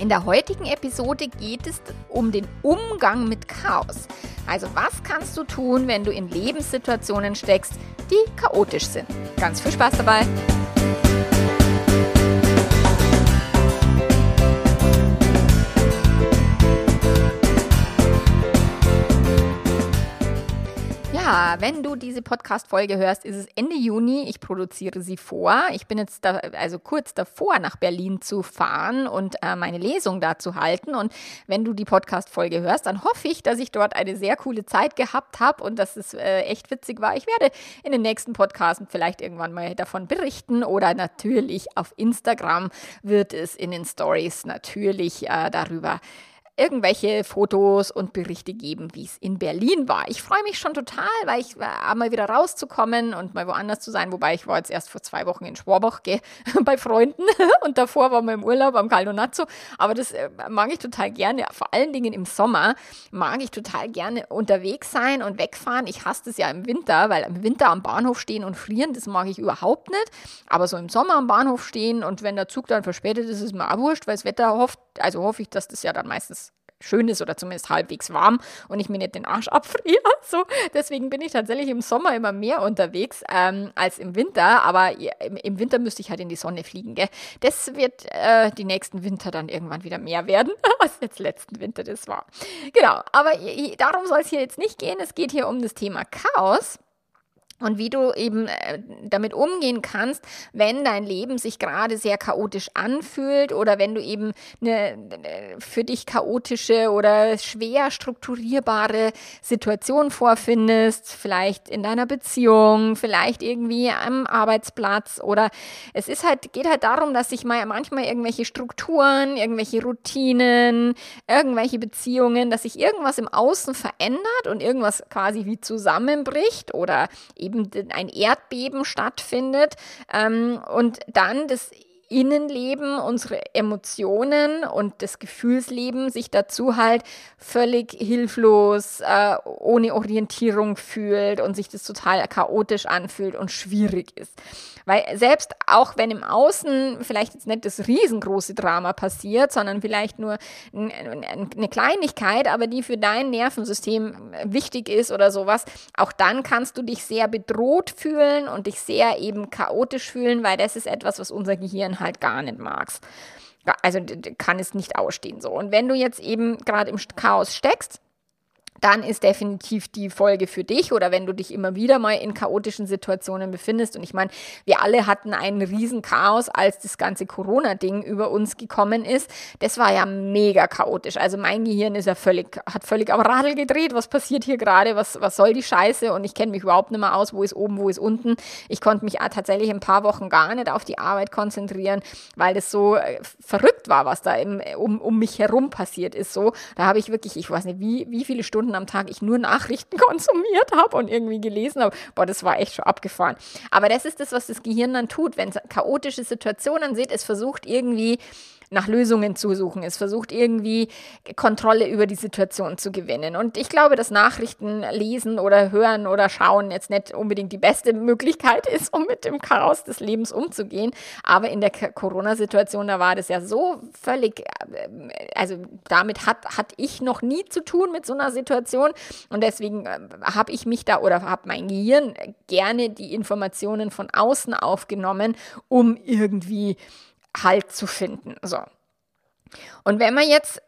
In der heutigen Episode geht es um den Umgang mit Chaos. Also was kannst du tun, wenn du in Lebenssituationen steckst, die chaotisch sind? Ganz viel Spaß dabei! Wenn du diese Podcast-Folge hörst, ist es Ende Juni. Ich produziere sie vor. Ich bin jetzt da, also kurz davor, nach Berlin zu fahren und äh, meine Lesung da zu halten. Und wenn du die Podcast-Folge hörst, dann hoffe ich, dass ich dort eine sehr coole Zeit gehabt habe und dass es äh, echt witzig war. Ich werde in den nächsten Podcasten vielleicht irgendwann mal davon berichten oder natürlich auf Instagram wird es in den Stories natürlich äh, darüber irgendwelche Fotos und Berichte geben, wie es in Berlin war. Ich freue mich schon total, weil ich äh, mal wieder rauszukommen und mal woanders zu sein. Wobei ich war jetzt erst vor zwei Wochen in Schwabach gell, bei Freunden und davor waren wir im Urlaub am Caldonazzo. Aber das äh, mag ich total gerne. Vor allen Dingen im Sommer mag ich total gerne unterwegs sein und wegfahren. Ich hasse es ja im Winter, weil im Winter am Bahnhof stehen und frieren, das mag ich überhaupt nicht. Aber so im Sommer am Bahnhof stehen und wenn der Zug dann verspätet ist, ist mir auch wurscht, weil das Wetter hofft, also hoffe ich, dass das ja dann meistens schön ist oder zumindest halbwegs warm und ich mir nicht den Arsch abfriere. So, deswegen bin ich tatsächlich im Sommer immer mehr unterwegs ähm, als im Winter. Aber im, im, Winter müsste ich halt in die Sonne fliegen. Gell? Das wird äh, die nächsten Winter dann irgendwann wieder mehr werden, als jetzt letzten Winter das war. Genau, aber darum soll es hier jetzt nicht gehen. Es geht hier um das Thema Chaos und wie du eben äh, damit umgehen kannst, wenn dein Leben sich gerade sehr chaotisch anfühlt oder wenn du eben eine für dich chaotische oder schwer strukturierbare Situation vorfindest, vielleicht in deiner Beziehung, vielleicht irgendwie am Arbeitsplatz oder es ist halt geht halt darum, dass sich mal manchmal irgendwelche Strukturen, irgendwelche Routinen, irgendwelche Beziehungen, dass sich irgendwas im Außen verändert und irgendwas quasi wie zusammenbricht oder eben eben ein Erdbeben stattfindet ähm, und dann das Innenleben, unsere Emotionen und das Gefühlsleben sich dazu halt völlig hilflos, äh, ohne Orientierung fühlt und sich das total chaotisch anfühlt und schwierig ist. Weil selbst auch wenn im Außen vielleicht jetzt nicht das riesengroße Drama passiert, sondern vielleicht nur eine Kleinigkeit, aber die für dein Nervensystem wichtig ist oder sowas, auch dann kannst du dich sehr bedroht fühlen und dich sehr eben chaotisch fühlen, weil das ist etwas, was unser Gehirn halt gar nicht mag. Also kann es nicht ausstehen so. Und wenn du jetzt eben gerade im Chaos steckst, dann ist definitiv die Folge für dich oder wenn du dich immer wieder mal in chaotischen Situationen befindest. Und ich meine, wir alle hatten einen riesen Chaos, als das ganze Corona-Ding über uns gekommen ist. Das war ja mega chaotisch. Also mein Gehirn ist ja völlig, hat völlig am Radl gedreht. Was passiert hier gerade? Was, was soll die Scheiße? Und ich kenne mich überhaupt nicht mehr aus, wo ist oben, wo ist unten. Ich konnte mich tatsächlich ein paar Wochen gar nicht auf die Arbeit konzentrieren, weil das so äh, verrückt war, was da im, um, um mich herum passiert ist. So, da habe ich wirklich, ich weiß nicht, wie, wie viele Stunden Stunden am Tag ich nur Nachrichten konsumiert habe und irgendwie gelesen habe. Boah, das war echt schon abgefahren. Aber das ist das, was das Gehirn dann tut, wenn es chaotische Situationen sieht. Es versucht irgendwie nach Lösungen zu suchen. Es versucht irgendwie Kontrolle über die Situation zu gewinnen. Und ich glaube, dass Nachrichten lesen oder hören oder schauen jetzt nicht unbedingt die beste Möglichkeit ist, um mit dem Chaos des Lebens umzugehen. Aber in der Corona-Situation, da war das ja so völlig, äh, also damit hat, hat ich noch nie zu tun mit so einer Situation. Und deswegen äh, habe ich mich da oder habe mein Gehirn gerne die Informationen von außen aufgenommen, um irgendwie Halt zu finden. So. Und wenn man jetzt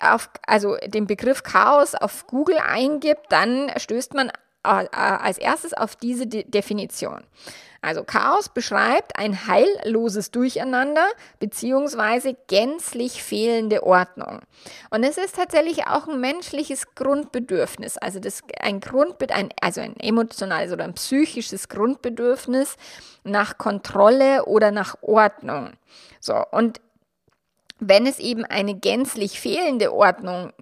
auf, also den Begriff Chaos auf Google eingibt, dann stößt man äh, äh, als erstes auf diese De Definition. Also Chaos beschreibt ein heilloses Durcheinander beziehungsweise gänzlich fehlende Ordnung. Und es ist tatsächlich auch ein menschliches Grundbedürfnis, also das ein Grundbed ein, also ein emotionales oder ein psychisches Grundbedürfnis nach Kontrolle oder nach Ordnung. So und wenn es eben eine gänzlich fehlende Ordnung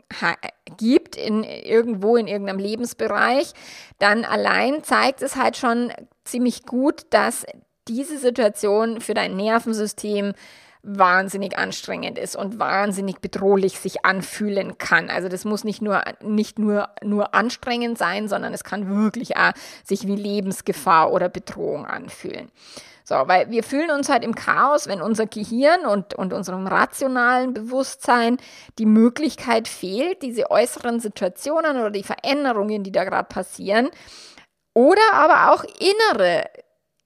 gibt in irgendwo in irgendeinem Lebensbereich, dann allein zeigt es halt schon ziemlich gut, dass diese Situation für dein Nervensystem wahnsinnig anstrengend ist und wahnsinnig bedrohlich sich anfühlen kann. Also das muss nicht nur, nicht nur, nur anstrengend sein, sondern es kann wirklich auch sich wie Lebensgefahr oder Bedrohung anfühlen. So, weil wir fühlen uns halt im Chaos, wenn unser Gehirn und, und unserem rationalen Bewusstsein die Möglichkeit fehlt, diese äußeren Situationen oder die Veränderungen, die da gerade passieren, oder aber auch innere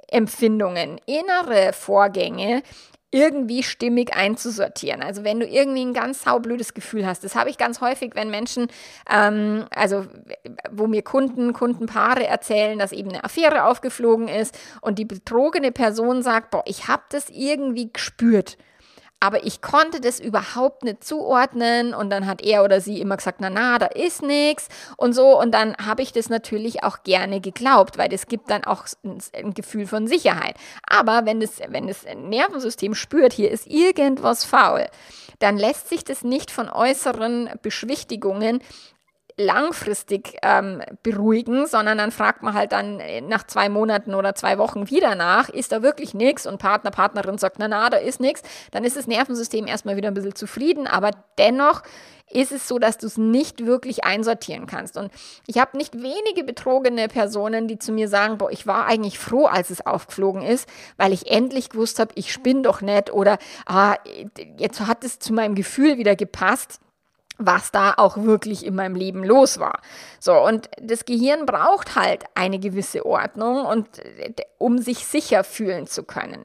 Empfindungen, innere Vorgänge irgendwie stimmig einzusortieren. Also wenn du irgendwie ein ganz saublödes Gefühl hast, das habe ich ganz häufig, wenn Menschen, ähm, also wo mir Kunden, Kundenpaare erzählen, dass eben eine Affäre aufgeflogen ist und die betrogene Person sagt, boah, ich habe das irgendwie gespürt aber ich konnte das überhaupt nicht zuordnen und dann hat er oder sie immer gesagt, na na, da ist nichts und so und dann habe ich das natürlich auch gerne geglaubt, weil das gibt dann auch ein, Gefühl von Sicherheit. Aber wenn das, wenn das Nervensystem spürt, hier ist irgendwas faul, dann lässt sich das nicht von äußeren Beschwichtigungen langfristig ähm, beruhigen, sondern dann fragt man halt dann nach zwei Monaten oder zwei Wochen wieder nach, ist da wirklich nichts und Partner, Partnerin sagt, na na, da ist nichts, dann ist das Nervensystem erstmal wieder ein bisschen zufrieden, aber dennoch ist es so, dass du es nicht wirklich einsortieren kannst. Und ich habe nicht wenige betrogene Personen, die zu mir sagen, boah, ich war eigentlich froh, als es aufgeflogen ist, weil ich endlich gewusst habe, ich spinne doch nicht oder ah, jetzt hat es zu meinem Gefühl wieder gepasst was da auch wirklich in meinem Leben los war. So, und das Gehirn braucht halt eine gewisse Ordnung und um sich sicher fühlen zu können.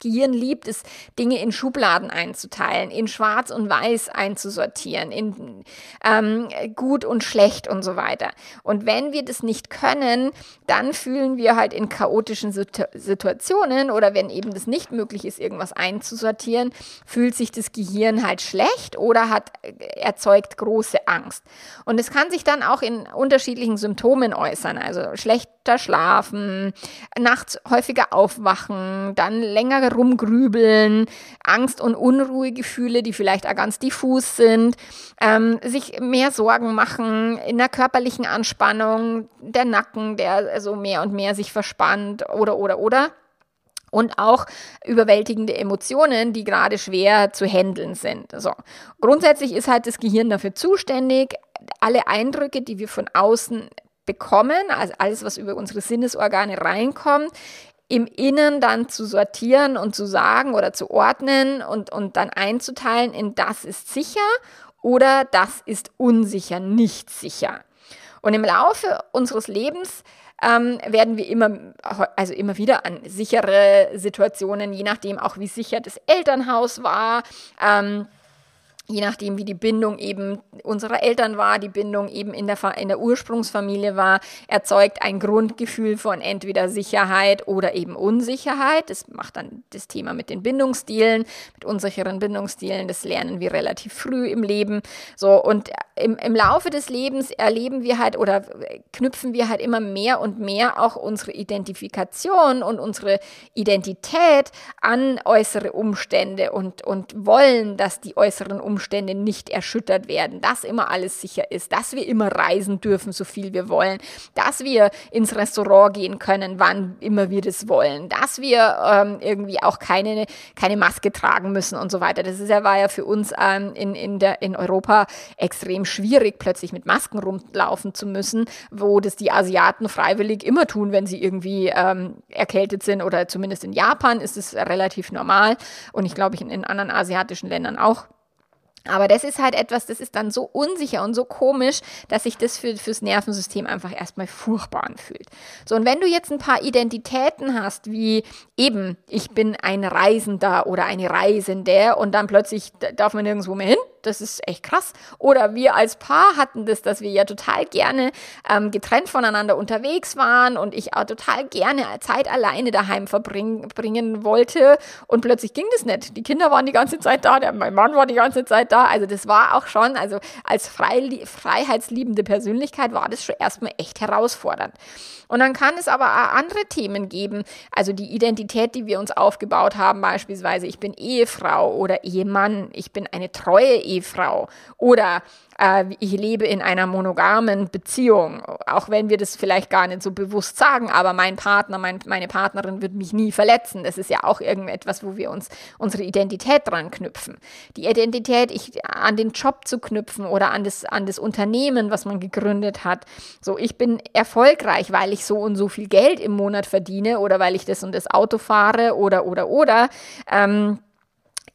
Gehirn liebt es, Dinge in Schubladen einzuteilen, in Schwarz und Weiß einzusortieren, in ähm, gut und schlecht und so weiter. Und wenn wir das nicht können, dann fühlen wir halt in chaotischen Situ Situationen oder wenn eben das nicht möglich ist, irgendwas einzusortieren, fühlt sich das Gehirn halt schlecht oder hat äh, erzeugt große Angst. Und es kann sich dann auch in unterschiedlichen Symptomen äußern, also schlechter Schlafen, nachts häufiger aufwachen, dann längere rumgrübeln, Angst- und Unruhegefühle, die vielleicht auch ganz diffus sind, ähm, sich mehr Sorgen machen in der körperlichen Anspannung, der Nacken, der also mehr und mehr sich verspannt oder oder oder und auch überwältigende Emotionen, die gerade schwer zu handeln sind. So. Grundsätzlich ist halt das Gehirn dafür zuständig, alle Eindrücke, die wir von außen bekommen, also alles, was über unsere Sinnesorgane reinkommt, im Innen dann zu sortieren und zu sagen oder zu ordnen und, und dann einzuteilen in das ist sicher oder das ist unsicher, nicht sicher. Und im Laufe unseres Lebens ähm, werden wir immer, also immer wieder an sichere Situationen, je nachdem auch wie sicher das Elternhaus war, ähm, je nachdem, wie die Bindung eben unserer Eltern war, die Bindung eben in der, in der Ursprungsfamilie war, erzeugt ein Grundgefühl von entweder Sicherheit oder eben Unsicherheit. Das macht dann das Thema mit den Bindungsstilen, mit unsicheren Bindungsstilen. Das lernen wir relativ früh im Leben. So, und im, im Laufe des Lebens erleben wir halt oder knüpfen wir halt immer mehr und mehr auch unsere Identifikation und unsere Identität an äußere Umstände und, und wollen, dass die äußeren Umstände Umstände nicht erschüttert werden, dass immer alles sicher ist, dass wir immer reisen dürfen, so viel wir wollen, dass wir ins Restaurant gehen können, wann immer wir das wollen, dass wir ähm, irgendwie auch keine, keine Maske tragen müssen und so weiter. Das ist ja, war ja für uns ähm, in, in, der, in Europa extrem schwierig, plötzlich mit Masken rumlaufen zu müssen, wo das die Asiaten freiwillig immer tun, wenn sie irgendwie ähm, erkältet sind oder zumindest in Japan ist es relativ normal und ich glaube, in, in anderen asiatischen Ländern auch. Aber das ist halt etwas, das ist dann so unsicher und so komisch, dass sich das für, fürs Nervensystem einfach erstmal furchtbar anfühlt. So, und wenn du jetzt ein paar Identitäten hast, wie eben, ich bin ein Reisender oder eine Reisende und dann plötzlich darf man nirgendwo mehr hin, Das ist echt krass. Oder wir als Paar hatten das, dass wir ja total gerne ähm, getrennt voneinander unterwegs waren und ich auch total gerne Zeit alleine daheim verbringen wollte. Und plötzlich ging das nicht. Die Kinder waren die ganze Zeit da, der, mein Mann war die ganze Zeit da. Also das war auch schon, also als frei, freiheitsliebende Persönlichkeit war das schon erstmal echt herausfordernd. Und dann kann es aber auch andere Themen geben. Also die Identität, die wir uns aufgebaut haben, beispielsweise, ich bin Ehefrau oder Ehemann, ich bin eine treue Ehefrau oder äh, ich lebe in einer monogamen Beziehung, auch wenn wir das vielleicht gar nicht so bewusst sagen, aber mein Partner, mein, meine Partnerin wird mich nie verletzen. Das ist ja auch irgendetwas, wo wir uns unsere Identität dran knüpfen. Die Identität ich, an den Job zu knüpfen oder an das, an das Unternehmen, was man gegründet hat. So, ich bin erfolgreich, weil ich so und so viel Geld im Monat verdiene oder weil ich das und das Auto fahre oder, oder, oder. Ähm,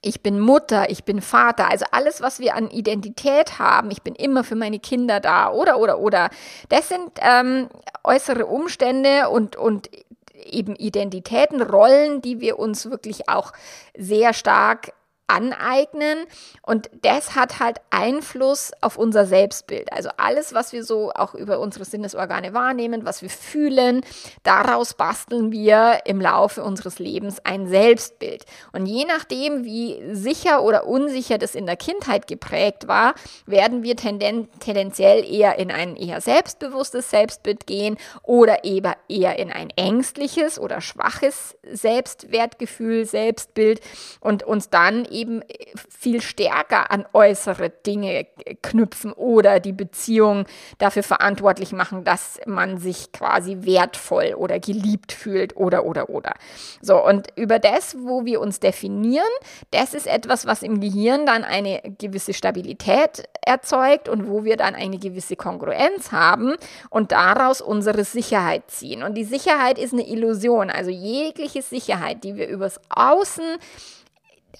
ich bin Mutter, ich bin Vater, also alles, was wir an Identität haben, ich bin immer für meine Kinder da oder, oder, oder. Das sind ähm, äußere Umstände und, und eben Identitäten, Rollen, die wir uns wirklich auch sehr stark aneignen und das hat halt Einfluss auf unser Selbstbild. Also alles, was wir so auch über unsere Sinnesorgane wahrnehmen, was wir fühlen, daraus basteln wir im Laufe unseres Lebens ein Selbstbild. Und je nachdem, wie sicher oder unsicher das in der Kindheit geprägt war, werden wir tenden tendenziell eher in ein eher selbstbewusstes Selbstbild gehen oder eben eher in ein ängstliches oder schwaches Selbstwertgefühl, Selbstbild und uns dann eben eben viel stärker an äußere Dinge knüpfen oder die Beziehung dafür verantwortlich machen, dass man sich quasi wertvoll oder geliebt fühlt oder oder oder. So, und über das, wo wir uns definieren, das ist etwas, was im Gehirn dann eine gewisse Stabilität erzeugt und wo wir dann eine gewisse Kongruenz haben und daraus unsere Sicherheit ziehen. Und die Sicherheit ist eine Illusion, also jegliche Sicherheit, die wir übers Außen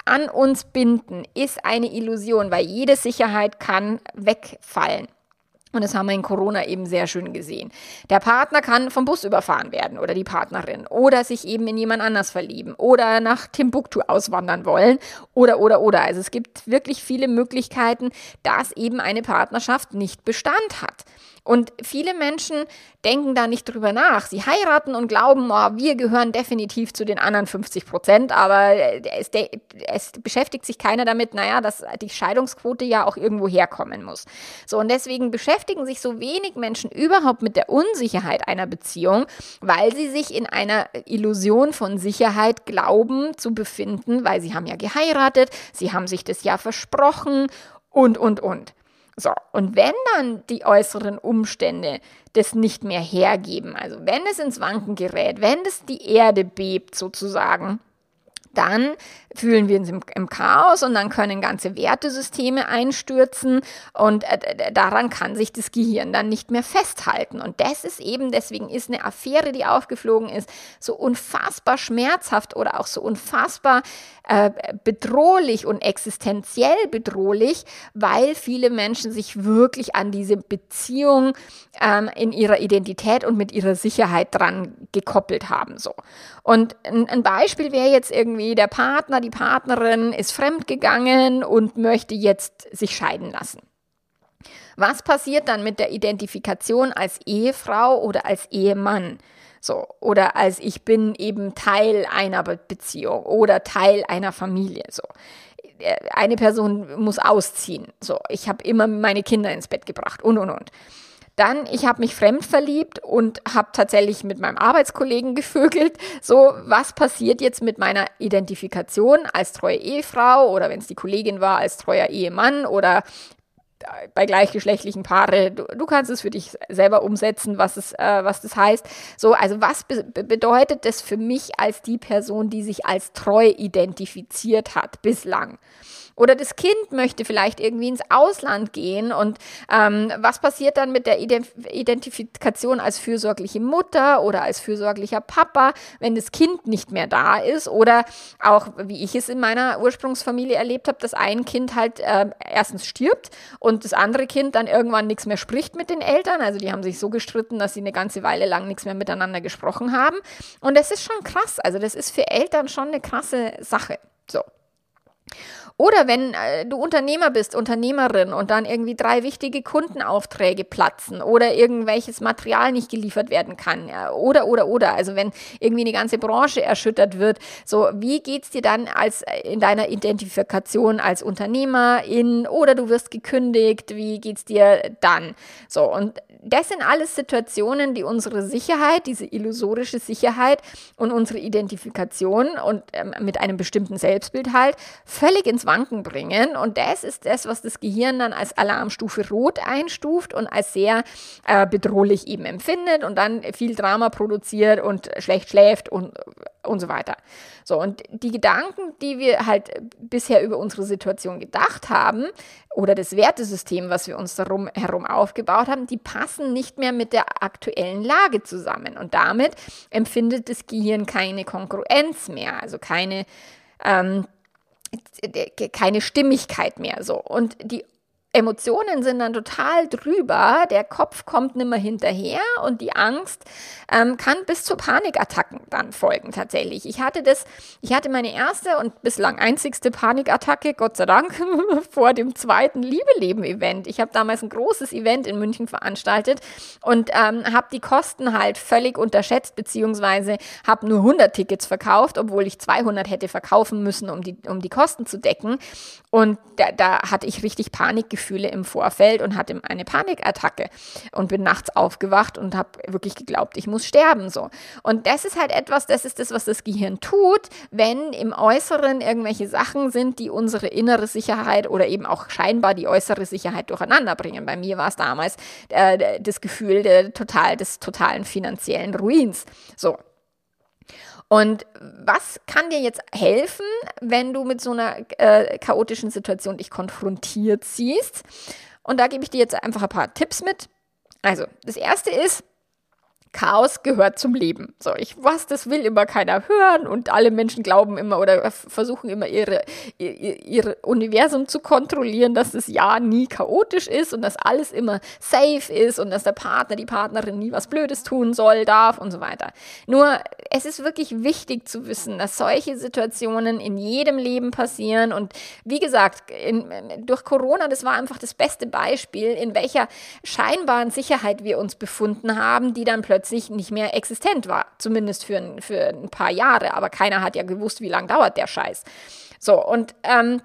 an uns binden, ist eine Illusion, weil jede Sicherheit kann wegfallen. Und das haben wir in Corona eben sehr schön gesehen. Der Partner kann vom Bus überfahren werden oder die Partnerin oder sich eben in jemand anders verlieben oder nach Timbuktu auswandern wollen oder, oder, oder. Also es gibt wirklich viele Möglichkeiten, dass eben eine Partnerschaft nicht Bestand hat. Und viele Menschen denken da nicht drüber nach. Sie heiraten und glauben, oh, wir gehören definitiv zu den anderen 50 Prozent, aber es, es, beschäftigt sich keiner damit, naja, dass die Scheidungsquote ja auch irgendwo herkommen muss. So, und deswegen beschäftigen sich so wenig Menschen überhaupt mit der Unsicherheit einer Beziehung, weil sie sich in einer Illusion von Sicherheit glauben zu befinden, weil sie haben ja geheiratet, sie haben sich das ja versprochen und, und, und. So, und wenn dann die äußeren Umstände das nicht mehr hergeben, also wenn es ins Wanken gerät, wenn es die Erde bebt sozusagen, dann fühlen wir uns im, im, Chaos und dann können ganze Wertesysteme einstürzen und äh, daran kann sich das Gehirn dann nicht mehr festhalten. Und das ist eben, deswegen ist eine Affäre, die aufgeflogen ist, so unfassbar schmerzhaft oder auch so unfassbar äh, bedrohlich und existenziell bedrohlich, weil viele Menschen sich wirklich an diese Beziehung ähm, in ihrer Identität und mit ihrer Sicherheit dran gekoppelt haben. So. Und ein, ein Beispiel wäre jetzt irgendwie der Partner, die Partnerin ist fremdgegangen und möchte jetzt sich scheiden lassen. Was passiert dann mit der Identifikation als Ehefrau oder als Ehemann? So, oder als ich bin eben Teil einer Beziehung oder Teil einer Familie. So. Eine Person muss ausziehen. So, ich habe immer meine Kinder ins Bett gebracht und und und. Dann, ich habe mich fremd verliebt und habe tatsächlich mit meinem Arbeitskollegen gevögelt. So, was passiert jetzt mit meiner Identifikation als treue Ehefrau oder wenn es die Kollegin war, als treuer Ehemann oder bei gleichgeschlechtlichen Paare, du, du, kannst es für dich selber umsetzen, was, es, äh, was das heißt. So, also was be bedeutet das für mich als die Person, die sich als treu identifiziert hat bislang? Oder das Kind möchte vielleicht irgendwie ins Ausland gehen und ähm, was passiert dann mit der Identifikation als fürsorgliche Mutter oder als fürsorglicher Papa, wenn das Kind nicht mehr da ist oder auch, wie ich es in meiner Ursprungsfamilie erlebt habe, dass ein Kind halt äh, erstens stirbt und das andere Kind dann irgendwann nichts mehr spricht mit den Eltern. Also die haben sich so gestritten, dass sie eine ganze Weile lang nichts mehr miteinander gesprochen haben. Und das ist schon krass. Also das ist für Eltern schon eine krasse Sache. So. Oder wenn äh, du Unternehmer bist, Unternehmerin und dann irgendwie drei wichtige Kundenaufträge platzen oder irgendwelches Material nicht geliefert werden kann. Ja, oder, oder, oder. Also wenn irgendwie eine ganze Branche erschüttert wird. So, wie geht's dir dann als äh, in deiner Identifikation als Unternehmerin oder du wirst gekündigt? Wie geht's dir dann? So, und das sind alles Situationen, die unsere Sicherheit, diese illusorische Sicherheit und unsere Identifikation und ähm, mit einem bestimmten Selbstbild halt völlig ins Wanken bringen. Und das ist das, was das Gehirn dann als Alarmstufe Rot einstuft und als sehr äh, bedrohlich eben empfindet und dann viel Drama produziert und schlecht schläft und, und so weiter. So, und die Gedanken, die wir halt bisher über unsere Situation gedacht haben, oder das Wertesystem, was wir uns darum herum aufgebaut haben, die passen nicht mehr mit der aktuellen Lage zusammen. Und damit empfindet das Gehirn keine Kongruenz mehr, also keine, ähm, keine Stimmigkeit mehr so. Und die Emotionen sind dann total drüber, der Kopf kommt nimmer hinterher und die Angst ähm, kann bis zu Panikattacken dann folgen tatsächlich. Ich hatte das, ich hatte meine erste und bislang einzigste Panikattacke, Gott sei Dank, vor dem zweiten Liebeleben-Event. Ich habe damals ein großes Event in München veranstaltet und ähm, habe die Kosten halt völlig unterschätzt, beziehungsweise habe nur 100 Tickets verkauft, obwohl ich 200 hätte verkaufen müssen, um die, um die Kosten zu decken. Und da, da hatte ich richtig Panik Panikgefühle im Vorfeld und hatte eine Panikattacke und bin nachts aufgewacht und habe wirklich geglaubt, ich muss sterben so. Und das ist halt etwas, das ist das, was das Gehirn tut, wenn im Äußeren irgendwelche Sachen sind, die unsere innere Sicherheit oder eben auch scheinbar die äußere Sicherheit durcheinander bringen. Bei mir war es damals äh, das Gefühl der total, des totalen finanziellen Ruins. So, und was kann dir jetzt helfen, wenn du mit so einer äh, chaotischen Situation dich konfrontiert siehst? Und da gebe ich dir jetzt einfach ein paar Tipps mit. Also, das erste ist, Chaos gehört zum Leben. So, ich was, das will immer keiner hören und alle Menschen glauben immer oder versuchen immer ihre, ihr, ihr Universum zu kontrollieren, dass das Ja nie chaotisch ist und dass alles immer safe ist und dass der Partner, die Partnerin nie was Blödes tun soll, darf und so weiter. Nur, es ist wirklich wichtig zu wissen, dass solche Situationen in jedem Leben passieren und wie gesagt, in, durch Corona, das war einfach das beste Beispiel, in welcher scheinbaren Sicherheit wir uns befunden haben, die dann plötzlich plötzlich nicht mehr existent war. Zumindest für, für ein paar Jahre. Aber keiner hat ja gewusst, wie lange dauert der Scheiß. So, und ähm,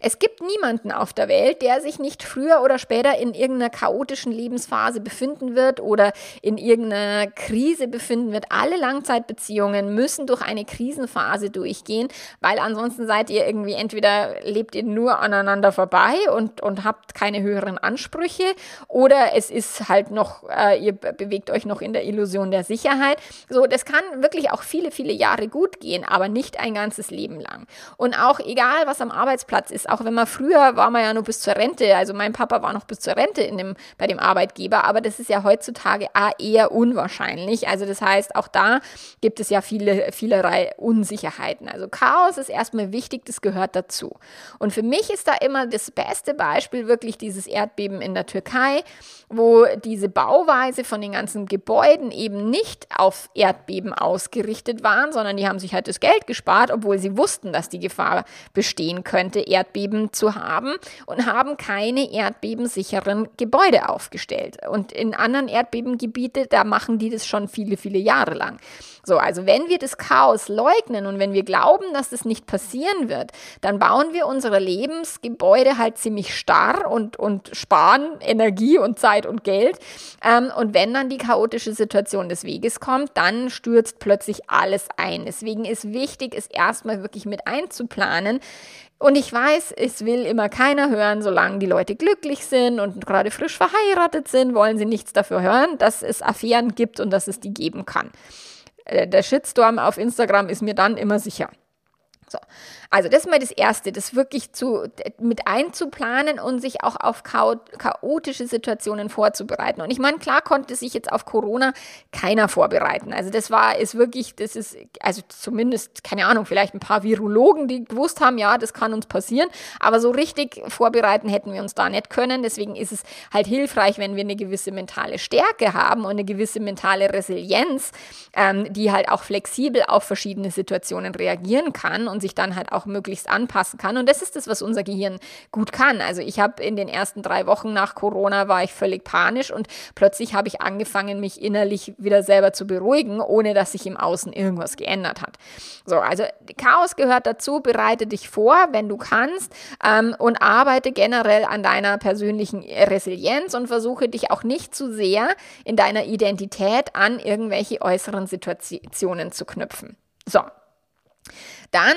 es gibt niemanden auf der Welt, der sich nicht früher oder später in irgendeiner chaotischen Lebensphase befinden wird oder in irgendeiner Krise befinden wird. Alle Langzeitbeziehungen müssen durch eine Krisenphase durchgehen, weil ansonsten seid ihr irgendwie entweder lebt ihr nur aneinander vorbei und, und habt keine höheren Ansprüche oder es ist halt noch, äh, ihr bewegt euch noch in der Illusion der Sicherheit. So, das kann wirklich auch viele, viele Jahre gut gehen, aber nicht ein ganzes Leben lang. Und auch egal, was am Arbeitsplatz ist, auch wenn man früher war man ja nur bis zur Rente, also mein Papa war noch bis zur Rente in dem, bei dem Arbeitgeber, aber das ist ja heutzutage eher unwahrscheinlich. Also das heißt, auch da gibt es ja viele, vielerlei Unsicherheiten. Also Chaos ist erstmal wichtig, das gehört dazu. Und für mich ist da immer das beste Beispiel wirklich dieses Erdbeben in der Türkei, wo diese Bauweise von den ganzen Gebäuden eben nicht auf Erdbeben ausgerichtet waren, sondern die haben sich halt das Geld gespart, obwohl sie wussten, dass die Gefahr bestehen könnte, Erdbeben zu haben und haben keine erdbebensicheren Gebäude aufgestellt. Und in anderen Erdbebengebieten, da machen die das schon viele, viele Jahre lang. So, also wenn wir das Chaos leugnen und wenn wir glauben, dass das nicht passieren wird, dann bauen wir unsere Lebensgebäude halt ziemlich starr und, und sparen Energie und Zeit und Geld. Ähm, und wenn dann die chaotische Situation des Weges kommt, dann stürzt plötzlich alles ein. Deswegen ist wichtig, es erstmal wirklich mit einzuplanen. Und ich weiß, es will immer keiner hören, solange die Leute glücklich sind und gerade frisch verheiratet sind, wollen sie nichts dafür hören, dass es Affären gibt und dass es die geben kann. Äh, der Shitstorm auf Instagram ist mir dann immer sicher. So. Also das ist mal das Erste, das wirklich zu, mit einzuplanen und sich auch auf chaotische Situationen vorzubereiten. Und ich meine, klar konnte sich jetzt auf Corona keiner vorbereiten. Also das war, ist wirklich, das ist, also zumindest, keine Ahnung, vielleicht ein paar Virologen, die gewusst haben, ja, das kann uns passieren. Aber so richtig vorbereiten hätten wir uns da nicht können. Deswegen ist es halt hilfreich, wenn wir eine gewisse mentale Stärke haben und eine gewisse mentale Resilienz, ähm, die halt auch flexibel auf verschiedene Situationen reagieren kann und sich dann halt auch möglichst anpassen kann. Und das ist das, was unser Gehirn gut kann. Also ich habe in den ersten drei Wochen nach Corona war ich völlig panisch und plötzlich habe ich angefangen, mich innerlich wieder selber zu beruhigen, ohne dass sich im Außen irgendwas geändert hat. So, also Chaos gehört dazu, bereite dich vor, wenn du kannst ähm, und arbeite generell an deiner persönlichen Resilienz und versuche dich auch nicht zu sehr in deiner Identität an irgendwelche äußeren Situationen zu knüpfen. So. Dann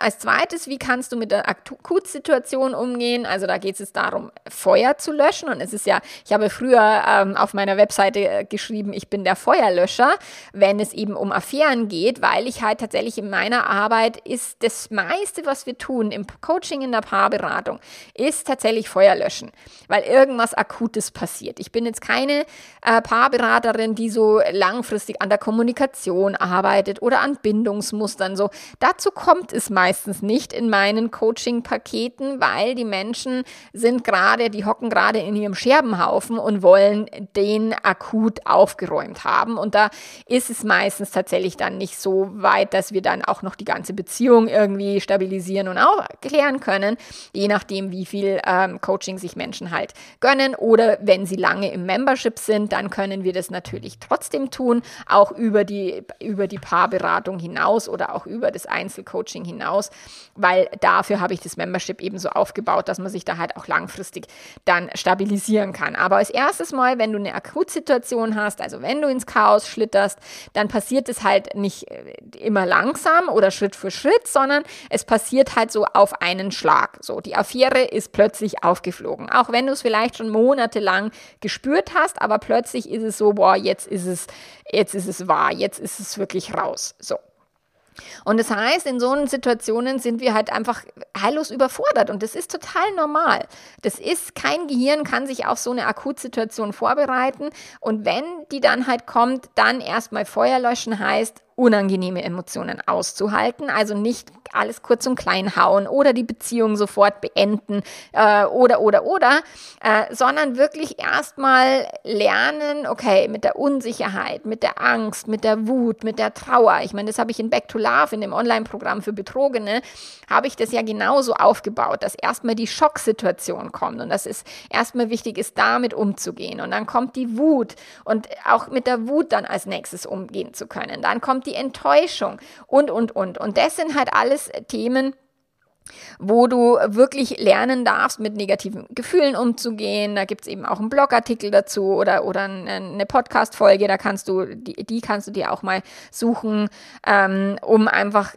als zweites, wie kannst du mit der Akutsituation umgehen? Also da geht es darum, Feuer zu löschen. Und es ist ja, ich habe früher ähm, auf meiner Webseite äh, geschrieben, ich bin der Feuerlöscher, wenn es eben um Affären geht, weil ich halt tatsächlich in meiner Arbeit ist das meiste, was wir tun im Coaching, in der Paarberatung, ist tatsächlich Feuer löschen, weil irgendwas Akutes passiert. Ich bin jetzt keine äh, Paarberaterin, die so langfristig an der Kommunikation arbeitet oder an Bindungsmustern. So, dazu kommt es meistens meistens nicht in meinen Coaching-Paketen, weil die Menschen sind gerade, die hocken gerade in ihrem Scherbenhaufen und wollen den akut aufgeräumt haben. Und da ist es meistens tatsächlich dann nicht so weit, dass wir dann auch noch die ganze Beziehung irgendwie stabilisieren und auch klären können, je nachdem, wie viel ähm, Coaching sich Menschen halt gönnen. Oder wenn sie lange im Membership sind, dann können wir das natürlich trotzdem tun, auch über die, über die Paarberatung hinaus oder auch über das Einzelcoaching hinaus aus, weil dafür habe ich das Membership eben so aufgebaut, dass man sich da halt auch langfristig dann stabilisieren kann. Aber als erstes Mal, wenn du eine Akutsituation hast, also wenn du ins Chaos schlitterst, dann passiert es halt nicht äh, immer langsam oder Schritt für Schritt, sondern es passiert halt so auf einen Schlag. So, die Affäre ist plötzlich aufgeflogen. Auch wenn du es vielleicht schon monatelang gespürt hast, aber plötzlich ist es so, boah, jetzt ist es, jetzt ist es wahr, jetzt ist es wirklich raus. So. Und das heißt, in so Situationen sind wir halt einfach heillos überfordert und das ist total normal. Das ist, kein Gehirn kann sich auf so eine Akutsituation vorbereiten und wenn die dann halt kommt, dann erstmal Feuer löschen heißt, unangenehme Emotionen auszuhalten. Also nicht alles kurz und klein hauen oder die Beziehung sofort beenden äh, oder, oder, oder, äh, sondern wirklich erstmal lernen, okay, mit der Unsicherheit, mit der Angst, mit der Wut, mit der Trauer. Ich meine, das habe ich in Back to Love, in dem Online-Programm für Betrogene, habe ich das ja genauso aufgebaut, dass erstmal die Schocksituation kommt und dass es erstmal wichtig ist, damit umzugehen. Und dann kommt die Wut und auch mit der Wut dann als nächstes umgehen zu können. Dann kommt die die Enttäuschung und, und, und. Und das sind halt alles Themen, wo du wirklich lernen darfst, mit negativen Gefühlen umzugehen. Da gibt es eben auch einen Blogartikel dazu oder, oder eine Podcast-Folge, da kannst du, die, die kannst du dir auch mal suchen, ähm, um einfach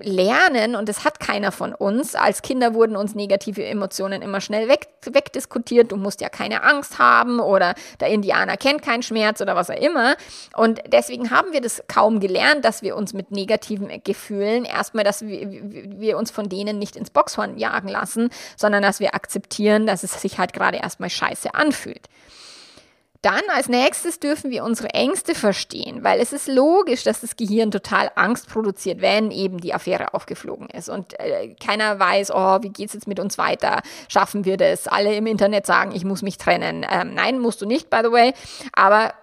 lernen, und das hat keiner von uns, als Kinder wurden uns negative Emotionen immer schnell weg, wegdiskutiert, du musst ja keine Angst haben oder der Indianer kennt keinen Schmerz oder was auch immer. Und deswegen haben wir das kaum gelernt, dass wir uns mit negativen Gefühlen erstmal, dass wir, wir uns von denen nicht ins Boxhorn jagen lassen, sondern dass wir akzeptieren, dass es sich halt gerade erstmal scheiße anfühlt. Dann als nächstes dürfen wir unsere Ängste verstehen, weil es ist logisch, dass das Gehirn total Angst produziert, wenn eben die Affäre aufgeflogen ist und äh, keiner weiß, oh, wie geht's jetzt mit uns weiter? Schaffen wir das? Alle im Internet sagen, ich muss mich trennen. Ähm, nein, musst du nicht, by the way. Aber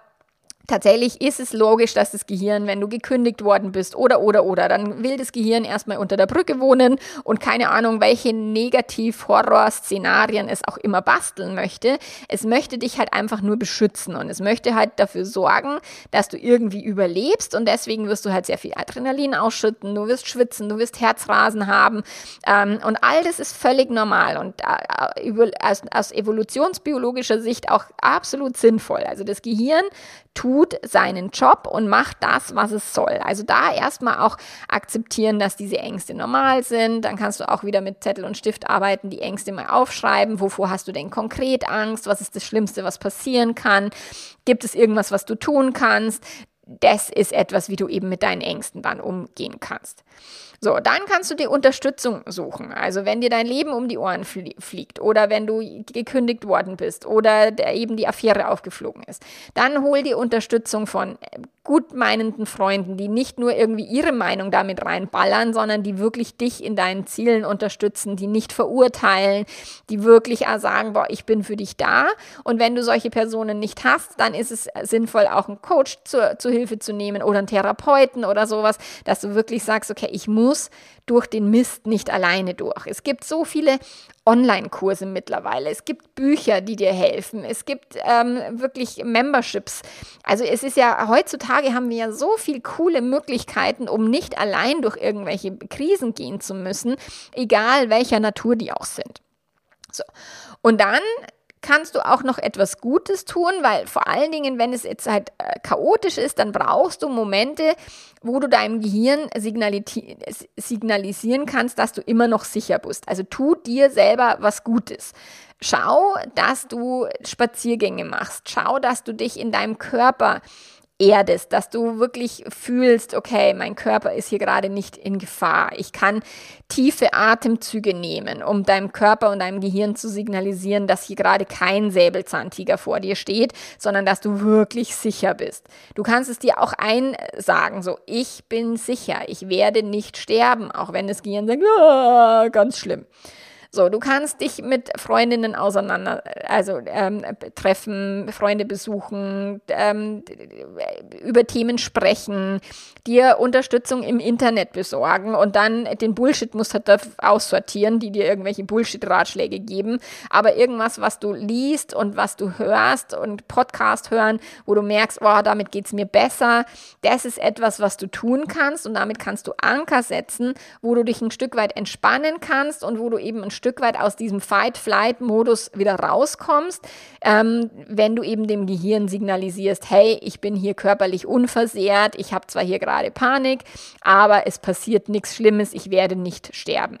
Tatsächlich ist es logisch, dass das Gehirn, wenn du gekündigt worden bist oder, oder, oder, dann will das Gehirn erstmal unter der Brücke wohnen und keine Ahnung, welche Negativ-Horror-Szenarien es auch immer basteln möchte. Es möchte dich halt einfach nur beschützen und es möchte halt dafür sorgen, dass du irgendwie überlebst und deswegen wirst du halt sehr viel Adrenalin ausschütten, du wirst schwitzen, du wirst Herzrasen haben ähm, und all das ist völlig normal und äh, aus, aus evolutionsbiologischer Sicht auch absolut sinnvoll. Also das Gehirn tut seinen Job und macht das, was es soll. Also da erstmal auch akzeptieren, dass diese Ängste normal sind. Dann kannst du auch wieder mit Zettel und Stift arbeiten, die Ängste mal aufschreiben. Wovor hast du denn konkret Angst? Was ist das Schlimmste, was passieren kann? Gibt es irgendwas, was du tun kannst? Das ist etwas, wie du eben mit deinen Ängsten dann umgehen kannst. So, dann kannst du dir Unterstützung suchen. Also wenn dir dein Leben um die Ohren fliegt oder wenn du gekündigt worden bist oder eben die Affäre aufgeflogen ist, dann hol dir Unterstützung von gutmeinenden Freunden, die nicht nur irgendwie ihre Meinung damit reinballern, sondern die wirklich dich in deinen Zielen unterstützen, die nicht verurteilen, die wirklich sagen, boah, ich bin für dich da. Und wenn du solche Personen nicht hast, dann ist es sinnvoll, auch einen Coach zur, zur Hilfe zu nehmen oder einen Therapeuten oder sowas, dass du wirklich sagst, okay, ich muss durch den Mist nicht alleine durch. Es gibt so viele Online-Kurse mittlerweile. Es gibt Bücher, die dir helfen. Es gibt ähm, wirklich Memberships. Also es ist ja, heutzutage haben wir ja so viele coole Möglichkeiten, um nicht allein durch irgendwelche Krisen gehen zu müssen, egal welcher Natur die auch sind. So. Und dann kannst du auch noch etwas Gutes tun, weil vor allen Dingen, wenn es jetzt halt äh, chaotisch ist, dann brauchst du Momente, wo du deinem Gehirn signalisieren kannst, dass du immer noch sicher bist. Also tu dir selber was Gutes. Schau, dass du Spaziergänge machst. Schau, dass du dich in deinem Körper erdest, dass du wirklich fühlst, okay, mein Körper ist hier gerade nicht in Gefahr. Ich kann tiefe Atemzüge nehmen, um deinem Körper und deinem Gehirn zu signalisieren, dass hier gerade kein Säbelzahntiger vor dir steht, sondern dass du wirklich sicher bist. Du kannst es dir auch einsagen, so, ich bin sicher, ich werde nicht sterben, auch wenn das Gehirn sagt, ah, ganz schlimm. So, du kannst dich mit Freundinnen auseinander, also ähm, treffen, Freunde besuchen, ähm, über Themen sprechen, dir Unterstützung im Internet besorgen und dann den Bullshit-Muster aussortieren, die dir irgendwelche Bullshit-Ratschläge geben. Aber irgendwas, was du liest und was du hörst und Podcast hören, wo du merkst, oh, damit geht es mir besser, das ist etwas, was du tun kannst und damit kannst du Anker setzen, wo du dich ein Stück weit entspannen kannst und wo du eben ein weit aus diesem Fight-Flight-Modus wieder rauskommst, ähm, wenn du eben dem Gehirn signalisierst, hey, ich bin hier körperlich unversehrt, ich habe zwar hier gerade Panik, aber es passiert nichts Schlimmes, ich werde nicht sterben.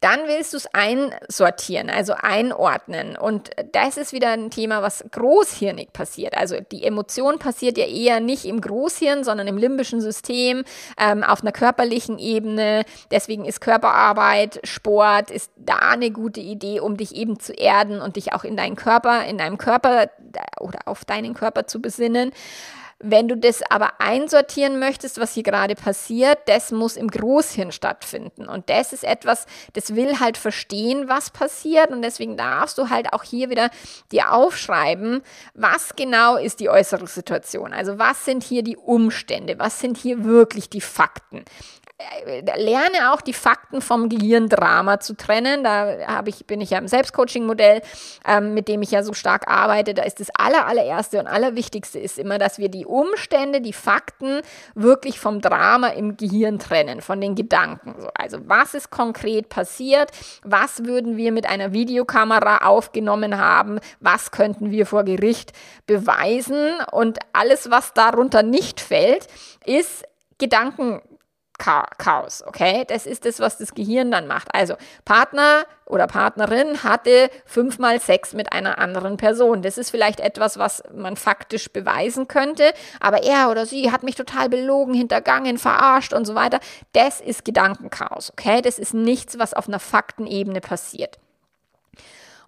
Dann willst du es einsortieren, also einordnen. Und das ist wieder ein Thema, was großhirnig passiert. Also die Emotion passiert ja eher nicht im Großhirn, sondern im limbischen System, ähm, auf einer körperlichen Ebene. Deswegen ist Körperarbeit, Sport, ist da eine gute Idee, um dich eben zu erden und dich auch in deinen Körper, in deinem Körper oder auf deinen Körper zu besinnen. Wenn du das aber einsortieren möchtest, was hier gerade passiert, das muss im Großhirn stattfinden. Und das ist etwas, das will halt verstehen, was passiert. Und deswegen darfst du halt auch hier wieder dir aufschreiben, was genau ist die äußere Situation. Also was sind hier die Umstände? Was sind hier wirklich die Fakten? Lerne auch die Fakten vom Gehirndrama zu trennen. Da habe ich, bin ich ja im Selbstcoaching-Modell, ähm, mit dem ich ja so stark arbeite. Da ist das aller, allererste und allerwichtigste ist immer, dass wir die Umstände, die Fakten wirklich vom Drama im Gehirn trennen, von den Gedanken. So, also was ist konkret passiert? Was würden wir mit einer Videokamera aufgenommen haben? Was könnten wir vor Gericht beweisen? Und alles, was darunter nicht fällt, ist Gedanken Chaos, okay? Das ist das, was das Gehirn dann macht. Also Partner oder Partnerin hatte fünfmal Sex mit einer anderen Person. Das ist vielleicht etwas, was man faktisch beweisen könnte, aber er oder sie hat mich total belogen, hintergangen, verarscht und so weiter. Das ist Gedankenchaos, okay? Das ist nichts, was auf einer Faktenebene passiert.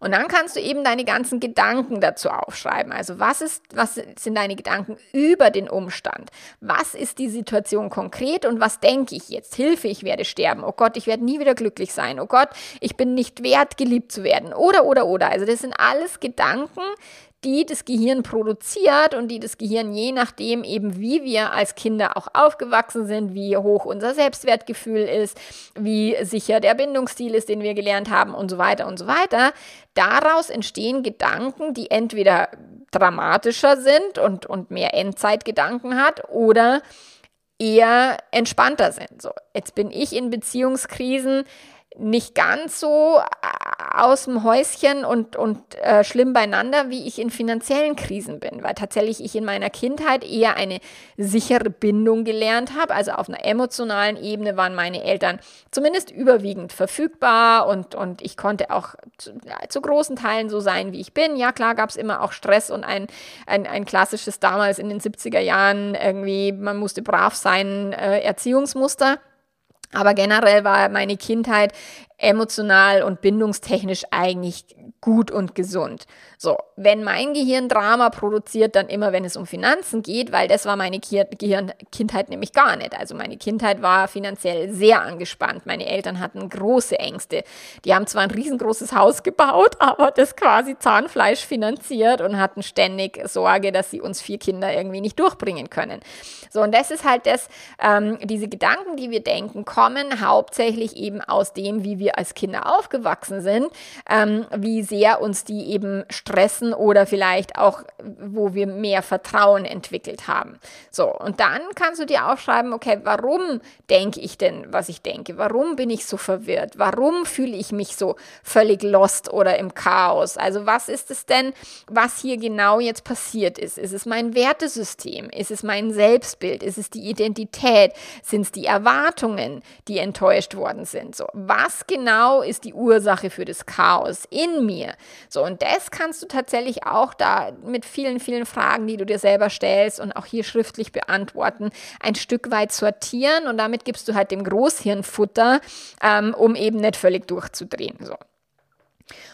Und dann kannst du eben deine ganzen Gedanken dazu aufschreiben. Also was ist, was sind deine Gedanken über den Umstand? Was ist die Situation konkret und was denke ich jetzt? Hilfe, ich werde sterben. Oh Gott, ich werde nie wieder glücklich sein. Oh Gott, ich bin nicht wert, geliebt zu werden. Oder, oder, oder. Also das sind alles Gedanken, die das Gehirn produziert und die das Gehirn je nachdem eben, wie wir als Kinder auch aufgewachsen sind, wie hoch unser Selbstwertgefühl ist, wie sicher der Bindungsstil ist, den wir gelernt haben und so weiter und so weiter. Daraus entstehen Gedanken, die entweder dramatischer sind und, und mehr Endzeitgedanken hat oder eher entspannter sind. So, jetzt bin ich in Beziehungskrisen nicht ganz so äh, aus dem Häuschen und, und äh, schlimm beieinander, wie ich in finanziellen Krisen bin, weil tatsächlich ich in meiner Kindheit eher eine sichere Bindung gelernt habe. Also auf einer emotionalen Ebene waren meine Eltern zumindest überwiegend verfügbar und, und ich konnte auch zu, zu großen Teilen so sein, wie ich bin. Ja, klar gab es immer auch Stress und ein, ein, ein klassisches damals in den 70er Jahren irgendwie, man musste brav sein, äh, Erziehungsmuster. Aber generell war meine Kindheit emotional und bindungstechnisch eigentlich gut und gesund. So, wenn mein Gehirn Drama produziert, dann immer, wenn es um Finanzen geht, weil das war meine Gehirn Kindheit nämlich gar nicht. Also meine Kindheit war finanziell sehr angespannt. Meine Eltern hatten große Ängste. Die haben zwar ein riesengroßes Haus gebaut, aber das quasi Zahnfleisch finanziert und hatten ständig Sorge, dass sie uns vier Kinder irgendwie nicht durchbringen können. So, und das ist halt das, ähm, diese Gedanken, die wir denken, kommen hauptsächlich eben aus dem, wie wir als Kinder aufgewachsen sind, ähm, wie sehr uns die eben stressen oder vielleicht auch, wo wir mehr Vertrauen entwickelt haben. So, und dann kannst du dir aufschreiben, okay, warum denke ich denn, was ich denke? Warum bin ich so verwirrt? Warum fühle ich mich so völlig lost oder im Chaos? Also was ist es denn, was hier genau jetzt passiert ist? Ist es mein Wertesystem? Ist es mein Selbstbild? Ist es die Identität? Sind es die Erwartungen, die enttäuscht worden sind? So, was genau ist die Ursache für das Chaos in mir? So, und das kannst du tatsächlich auch da mit vielen, vielen Fragen, die du dir selber stellst und auch hier schriftlich beantworten, ein Stück weit sortieren und damit gibst du halt dem Großhirn Futter, ähm, um eben nicht völlig durchzudrehen. So.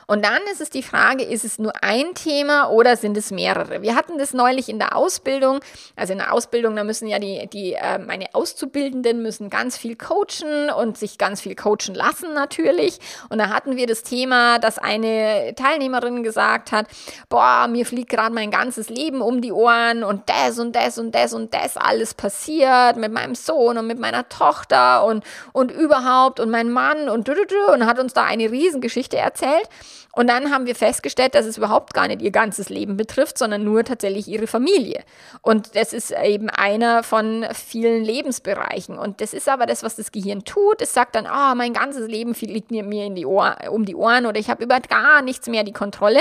Und dann ist es die Frage, ist es nur ein Thema oder sind es mehrere? Wir hatten das neulich in der Ausbildung. Also in der Ausbildung, da müssen ja die, die äh, meine Auszubildenden müssen ganz viel coachen und sich ganz viel coachen lassen natürlich. Und da hatten wir das Thema, dass eine Teilnehmerin gesagt hat, boah, mir fliegt gerade mein ganzes Leben um die Ohren und das und das und das und das alles passiert mit meinem Sohn und mit meiner Tochter und, und überhaupt und mein Mann und, und hat uns da eine Riesengeschichte erzählt. Und dann haben wir festgestellt, dass es überhaupt gar nicht ihr ganzes Leben betrifft, sondern nur tatsächlich ihre Familie. Und das ist eben einer von vielen Lebensbereichen. Und das ist aber das, was das Gehirn tut. Es sagt dann, ah, oh, mein ganzes Leben liegt mir die Ohr, um die Ohren oder ich habe über gar nichts mehr die Kontrolle.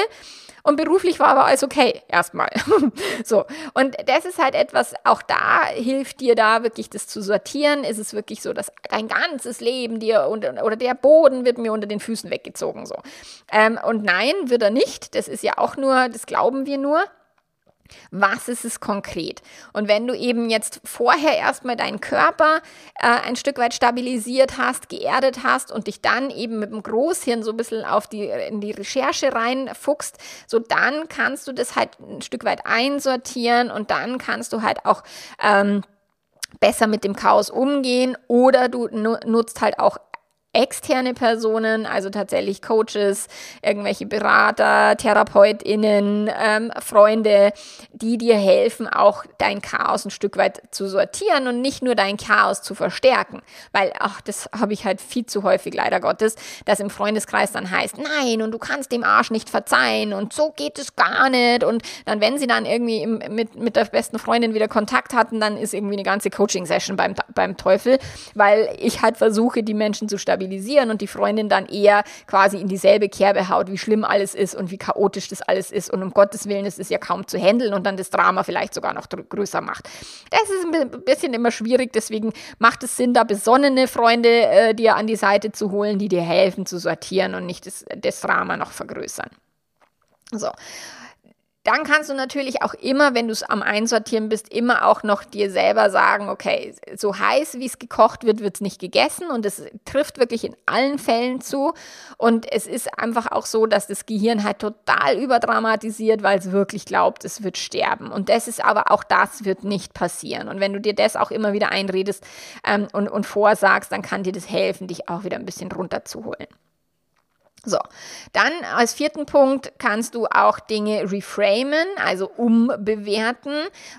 Und beruflich war aber alles okay, erstmal. so. Und das ist halt etwas, auch da hilft dir da wirklich das zu sortieren. Ist es wirklich so, dass dein ganzes Leben dir unter, oder der Boden wird mir unter den Füßen weggezogen, so. Ähm, und nein, wird er nicht. Das ist ja auch nur, das glauben wir nur. Was ist es konkret? Und wenn du eben jetzt vorher erstmal deinen Körper äh, ein Stück weit stabilisiert hast, geerdet hast und dich dann eben mit dem Großhirn so ein bisschen auf die, in die Recherche reinfuchst, so dann kannst du das halt ein Stück weit einsortieren und dann kannst du halt auch ähm, besser mit dem Chaos umgehen oder du nutzt halt auch externe Personen, also tatsächlich Coaches, irgendwelche Berater, TherapeutInnen, ähm, Freunde, die dir helfen, auch dein Chaos ein Stück weit zu sortieren und nicht nur dein Chaos zu verstärken. Weil, ach, das habe ich halt viel zu häufig, leider Gottes, dass im Freundeskreis dann heißt, nein, und du kannst dem Arsch nicht verzeihen und so geht es gar nicht. Und dann, wenn sie dann irgendwie im, mit, mit der besten Freundin wieder Kontakt hatten, dann ist irgendwie eine ganze Coaching-Session beim, beim Teufel, weil ich halt versuche, die Menschen zu stabilisieren stabilisieren und die Freundin dann eher quasi in dieselbe Kerbe haut, wie schlimm alles ist und wie chaotisch das alles ist und um Gottes Willen ist es ja kaum zu handeln und dann das Drama vielleicht sogar noch größer macht. Das ist ein bisschen immer schwierig, deswegen macht es Sinn, da besonnene Freunde äh, dir an die Seite zu holen, die dir helfen zu sortieren und nicht das, das Drama noch vergrößern. So. Dann kannst du natürlich auch immer, wenn du es am Einsortieren bist, immer auch noch dir selber sagen, okay, so heiß wie es gekocht wird, wird es nicht gegessen und es trifft wirklich in allen Fällen zu. Und es ist einfach auch so, dass das Gehirn halt total überdramatisiert, weil es wirklich glaubt, es wird sterben. Und das ist aber auch das wird nicht passieren. Und wenn du dir das auch immer wieder einredest ähm, und, und vorsagst, dann kann dir das helfen, dich auch wieder ein bisschen runterzuholen. So, dann als vierten Punkt kannst du auch Dinge reframen, also umbewerten,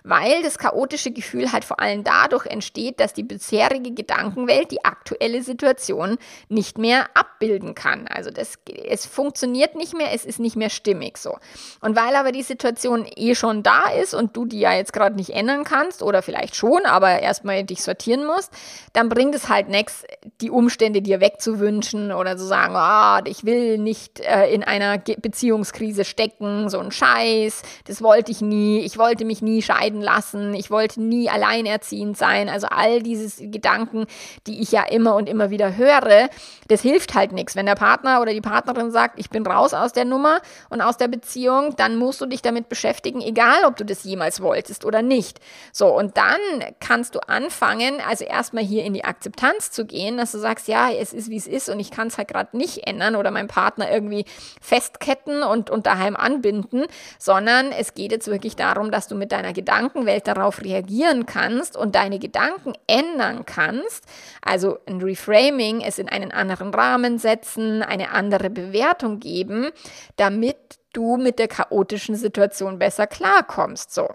weil das chaotische Gefühl halt vor allem dadurch entsteht, dass die bisherige Gedankenwelt die aktuelle Situation nicht mehr abbilden kann. Also das, es funktioniert nicht mehr, es ist nicht mehr stimmig so. Und weil aber die Situation eh schon da ist und du die ja jetzt gerade nicht ändern kannst oder vielleicht schon, aber erstmal dich sortieren musst, dann bringt es halt nichts, die Umstände dir wegzuwünschen oder zu sagen, ah, oh, ich will will nicht äh, in einer Ge Beziehungskrise stecken, so ein Scheiß, das wollte ich nie, ich wollte mich nie scheiden lassen, ich wollte nie alleinerziehend sein, also all diese Gedanken, die ich ja immer und immer wieder höre, das hilft halt nichts. Wenn der Partner oder die Partnerin sagt, ich bin raus aus der Nummer und aus der Beziehung, dann musst du dich damit beschäftigen, egal ob du das jemals wolltest oder nicht. So, und dann kannst du anfangen, also erstmal hier in die Akzeptanz zu gehen, dass du sagst, ja, es ist wie es ist und ich kann es halt gerade nicht ändern oder mein deinem Partner irgendwie festketten und, und daheim anbinden, sondern es geht jetzt wirklich darum, dass du mit deiner Gedankenwelt darauf reagieren kannst und deine Gedanken ändern kannst. Also ein Reframing, es in einen anderen Rahmen setzen, eine andere Bewertung geben, damit du mit der chaotischen Situation besser klarkommst. So.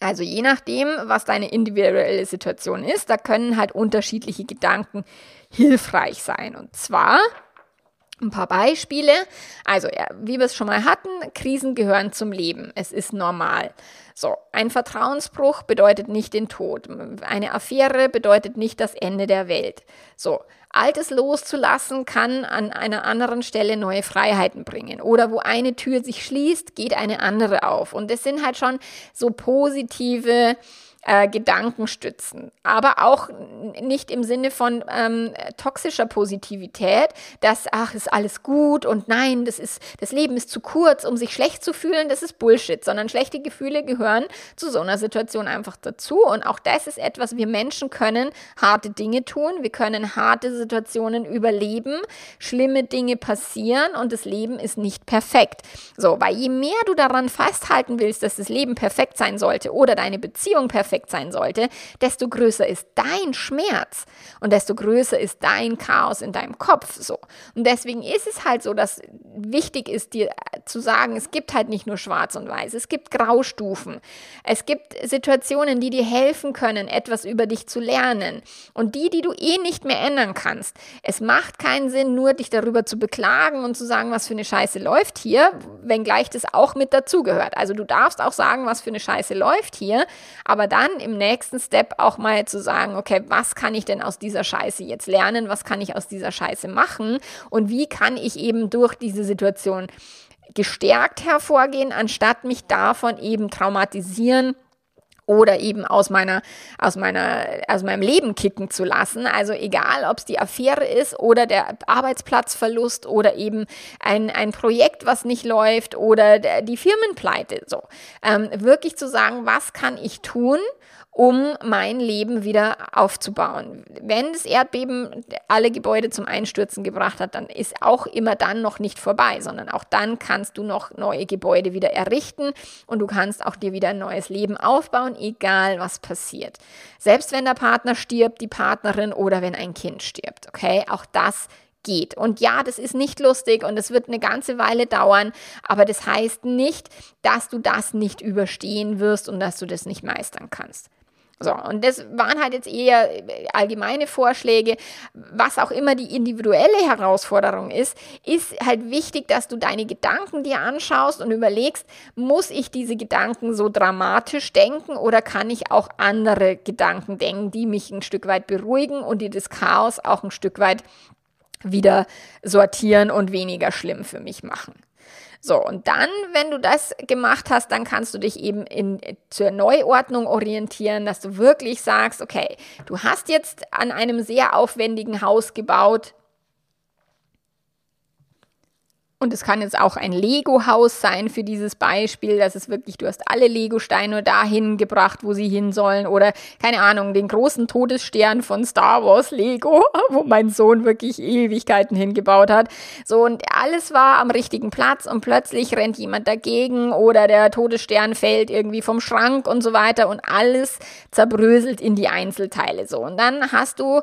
Also je nachdem, was deine individuelle Situation ist, da können halt unterschiedliche Gedanken hilfreich sein. Und zwar ein paar Beispiele. Also, ja, wie wir es schon mal hatten, Krisen gehören zum Leben. Es ist normal. So, ein Vertrauensbruch bedeutet nicht den Tod. Eine Affäre bedeutet nicht das Ende der Welt. So, Altes loszulassen kann an einer anderen Stelle neue Freiheiten bringen. Oder wo eine Tür sich schließt, geht eine andere auf. Und das sind halt schon so positive äh, Gedanken stützen. Aber auch nicht im Sinne von ähm, toxischer Positivität, dass, ach, ist alles gut und nein, das ist, das Leben ist zu kurz, um sich schlecht zu fühlen, das ist Bullshit, sondern schlechte Gefühle gehören zu so einer Situation einfach dazu. Und auch das ist etwas, wir Menschen können harte Dinge tun, wir können harte Situationen überleben, schlimme Dinge passieren und das Leben ist nicht perfekt. So, weil je mehr du daran festhalten willst, dass das Leben perfekt sein sollte oder deine Beziehung perfekt perfekt sein sollte, desto größer ist dein Schmerz und desto größer ist dein Chaos in deinem Kopf so. Und deswegen ist es halt so, dass wichtig ist dir zu sagen, es gibt halt nicht nur schwarz und weiß, es gibt Graustufen. Es gibt Situationen, die dir helfen können, etwas über dich zu lernen und die, die du eh nicht mehr ändern kannst. Es macht keinen Sinn, nur dich darüber zu beklagen und zu sagen, was für eine Scheiße läuft hier, wenngleich das auch mit dazugehört. Also du darfst auch sagen, was für eine Scheiße läuft hier, aber dann dann im nächsten Step auch mal zu sagen, okay, was kann ich denn aus dieser Scheiße jetzt lernen? Was kann ich aus dieser Scheiße machen? Und wie kann ich eben durch diese Situation gestärkt hervorgehen, anstatt mich davon eben traumatisieren oder eben aus meiner, aus meiner, aus meinem Leben kicken zu lassen. Also egal, ob es die Affäre ist oder der Arbeitsplatzverlust oder eben ein, ein Projekt, was nicht läuft oder die Firmenpleite. So ähm, wirklich zu sagen, was kann ich tun, um mein Leben wieder aufzubauen. Wenn das Erdbeben alle Gebäude zum Einstürzen gebracht hat, dann ist auch immer dann noch nicht vorbei, sondern auch dann kannst du noch neue Gebäude wieder errichten und du kannst auch dir wieder ein neues Leben aufbauen, egal was passiert. Selbst wenn der Partner stirbt, die Partnerin oder wenn ein Kind stirbt, okay? Auch das geht. Und ja, das ist nicht lustig und es wird eine ganze Weile dauern, aber das heißt nicht, dass du das nicht überstehen wirst und dass du das nicht meistern kannst. So, und das waren halt jetzt eher allgemeine Vorschläge. Was auch immer die individuelle Herausforderung ist, ist halt wichtig, dass du deine Gedanken dir anschaust und überlegst, muss ich diese Gedanken so dramatisch denken oder kann ich auch andere Gedanken denken, die mich ein Stück weit beruhigen und die das Chaos auch ein Stück weit wieder sortieren und weniger schlimm für mich machen. So, und dann, wenn du das gemacht hast, dann kannst du dich eben in, zur Neuordnung orientieren, dass du wirklich sagst, okay, du hast jetzt an einem sehr aufwendigen Haus gebaut, und es kann jetzt auch ein Lego-Haus sein für dieses Beispiel. Das ist wirklich, du hast alle Lego-Steine dahin gebracht, wo sie hin sollen. Oder, keine Ahnung, den großen Todesstern von Star Wars Lego, wo mein Sohn wirklich Ewigkeiten hingebaut hat. So, und alles war am richtigen Platz und plötzlich rennt jemand dagegen oder der Todesstern fällt irgendwie vom Schrank und so weiter und alles zerbröselt in die Einzelteile. So, und dann hast du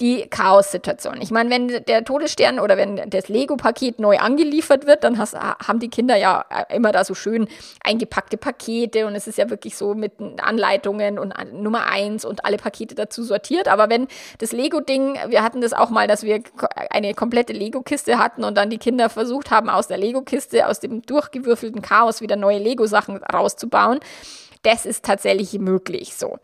die Chaos-Situation. Ich meine, wenn der Todesstern oder wenn das Lego-Paket neu angeliefert wird, dann hast, haben die Kinder ja immer da so schön eingepackte Pakete und es ist ja wirklich so mit Anleitungen und Nummer eins und alle Pakete dazu sortiert. Aber wenn das Lego-Ding, wir hatten das auch mal, dass wir eine komplette Lego-Kiste hatten und dann die Kinder versucht haben, aus der Lego-Kiste, aus dem durchgewürfelten Chaos wieder neue Lego-Sachen rauszubauen. Das ist tatsächlich möglich so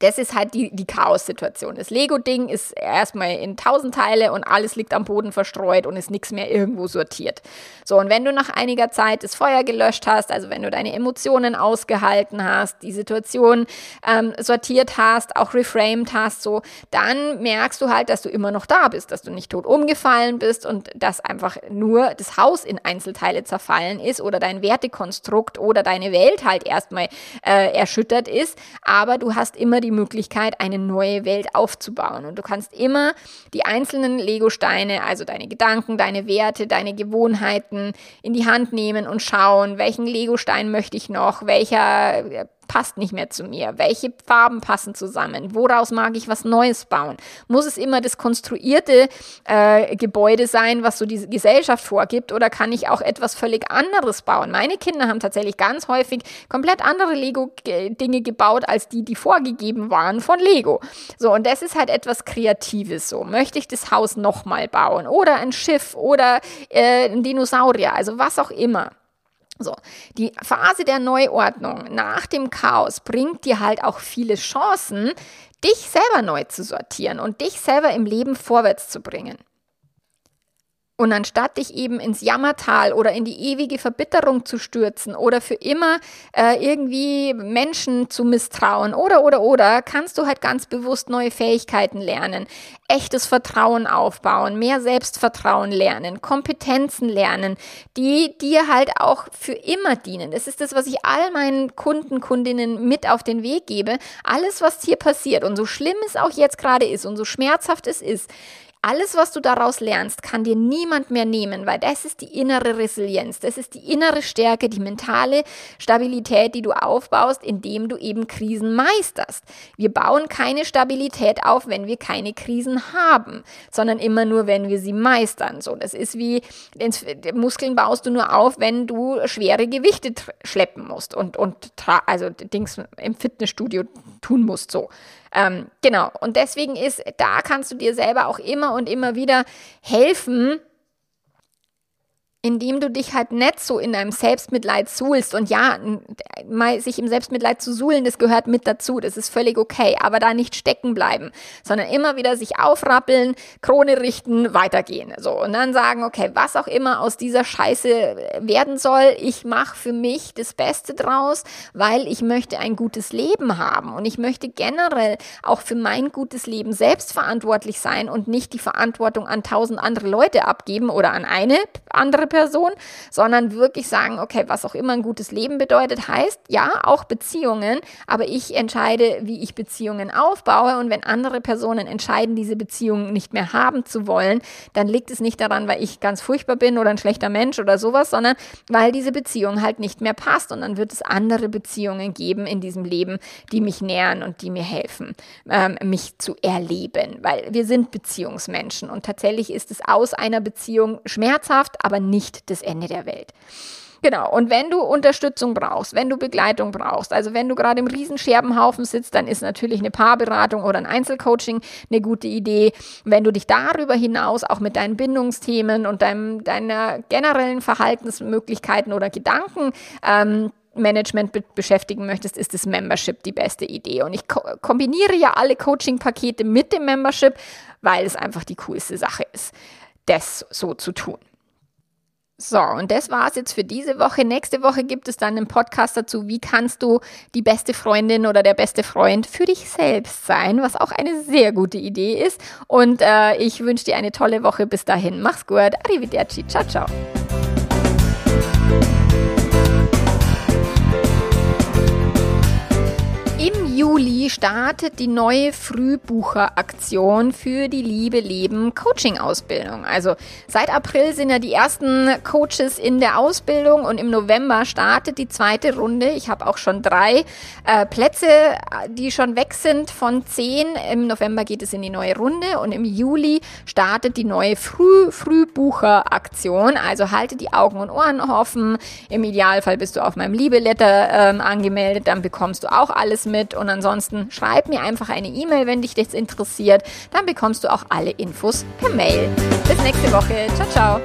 das ist halt die, die Chaos-Situation. Das Lego-Ding ist erstmal in tausend Teile und alles liegt am Boden verstreut und ist nichts mehr irgendwo sortiert. So, und wenn du nach einiger Zeit das Feuer gelöscht hast, also wenn du deine Emotionen ausgehalten hast, die Situation ähm, sortiert hast, auch reframed hast, so, dann merkst du halt, dass du immer noch da bist, dass du nicht tot umgefallen bist und dass einfach nur das Haus in Einzelteile zerfallen ist oder dein Wertekonstrukt oder deine Welt halt erstmal äh, erschüttert ist. Aber du hast immer die die Möglichkeit, eine neue Welt aufzubauen. Und du kannst immer die einzelnen Lego-Steine, also deine Gedanken, deine Werte, deine Gewohnheiten in die Hand nehmen und schauen, welchen Lego-Stein möchte ich noch, welcher passt nicht mehr zu mir? Welche Farben passen zusammen? Woraus mag ich was Neues bauen? Muss es immer das konstruierte äh, Gebäude sein, was so die Gesellschaft vorgibt, oder kann ich auch etwas völlig anderes bauen? Meine Kinder haben tatsächlich ganz häufig komplett andere Lego-Dinge gebaut, als die, die vorgegeben waren von Lego. So, und das ist halt etwas Kreatives so. Möchte ich das Haus nochmal bauen? Oder ein Schiff oder äh, ein Dinosaurier, also was auch immer. So, die Phase der Neuordnung nach dem Chaos bringt dir halt auch viele Chancen, dich selber neu zu sortieren und dich selber im Leben vorwärts zu bringen. Und anstatt dich eben ins Jammertal oder in die ewige Verbitterung zu stürzen oder für immer äh, irgendwie Menschen zu misstrauen oder oder oder, kannst du halt ganz bewusst neue Fähigkeiten lernen, echtes Vertrauen aufbauen, mehr Selbstvertrauen lernen, Kompetenzen lernen, die dir halt auch für immer dienen. Das ist das, was ich all meinen Kunden, Kundinnen mit auf den Weg gebe. Alles, was hier passiert und so schlimm es auch jetzt gerade ist und so schmerzhaft es ist, alles, was du daraus lernst, kann dir niemand mehr nehmen, weil das ist die innere Resilienz, das ist die innere Stärke, die mentale Stabilität, die du aufbaust, indem du eben Krisen meisterst. Wir bauen keine Stabilität auf, wenn wir keine Krisen haben, sondern immer nur, wenn wir sie meistern. So, das ist wie Muskeln baust du nur auf, wenn du schwere Gewichte schleppen musst und und also Dings im Fitnessstudio tun musst. So. Ähm, genau. Und deswegen ist, da kannst du dir selber auch immer und immer wieder helfen, indem du dich halt nicht so in deinem Selbstmitleid suhlst. Und ja, mal sich im Selbstmitleid zu suhlen, das gehört mit dazu. Das ist völlig okay. Aber da nicht stecken bleiben, sondern immer wieder sich aufrappeln, Krone richten, weitergehen. So. Und dann sagen, okay, was auch immer aus dieser Scheiße werden soll, ich mache für mich das Beste draus, weil ich möchte ein gutes Leben haben. Und ich möchte generell auch für mein gutes Leben selbst verantwortlich sein und nicht die Verantwortung an tausend andere Leute abgeben oder an eine andere Person, sondern wirklich sagen, okay, was auch immer ein gutes Leben bedeutet, heißt ja auch Beziehungen, aber ich entscheide, wie ich Beziehungen aufbaue und wenn andere Personen entscheiden, diese Beziehungen nicht mehr haben zu wollen, dann liegt es nicht daran, weil ich ganz furchtbar bin oder ein schlechter Mensch oder sowas, sondern weil diese Beziehung halt nicht mehr passt und dann wird es andere Beziehungen geben in diesem Leben, die mich nähern und die mir helfen, ähm, mich zu erleben, weil wir sind Beziehungsmenschen und tatsächlich ist es aus einer Beziehung schmerzhaft, aber nicht nicht das Ende der Welt. Genau, und wenn du Unterstützung brauchst, wenn du Begleitung brauchst, also wenn du gerade im Riesenscherbenhaufen sitzt, dann ist natürlich eine Paarberatung oder ein Einzelcoaching eine gute Idee. Wenn du dich darüber hinaus auch mit deinen Bindungsthemen und deinem, deiner generellen Verhaltensmöglichkeiten oder Gedanken ähm, Management be beschäftigen möchtest, ist das Membership die beste Idee. Und ich ko kombiniere ja alle Coaching-Pakete mit dem Membership, weil es einfach die coolste Sache ist, das so zu tun. So, und das war's jetzt für diese Woche. Nächste Woche gibt es dann einen Podcast dazu, wie kannst du die beste Freundin oder der beste Freund für dich selbst sein, was auch eine sehr gute Idee ist. Und äh, ich wünsche dir eine tolle Woche. Bis dahin, mach's gut. Arrivederci. Ciao, ciao. Juli startet die neue Frühbucheraktion für die Liebe Leben Coaching Ausbildung. Also seit April sind ja die ersten Coaches in der Ausbildung und im November startet die zweite Runde. Ich habe auch schon drei äh, Plätze, die schon weg sind von zehn. Im November geht es in die neue Runde und im Juli startet die neue Früh Frühbucheraktion. Also halte die Augen und Ohren offen. Im Idealfall bist du auf meinem Liebeletter ähm, angemeldet, dann bekommst du auch alles mit und und ansonsten schreib mir einfach eine E-Mail, wenn dich das interessiert. Dann bekommst du auch alle Infos per Mail. Bis nächste Woche. Ciao, ciao.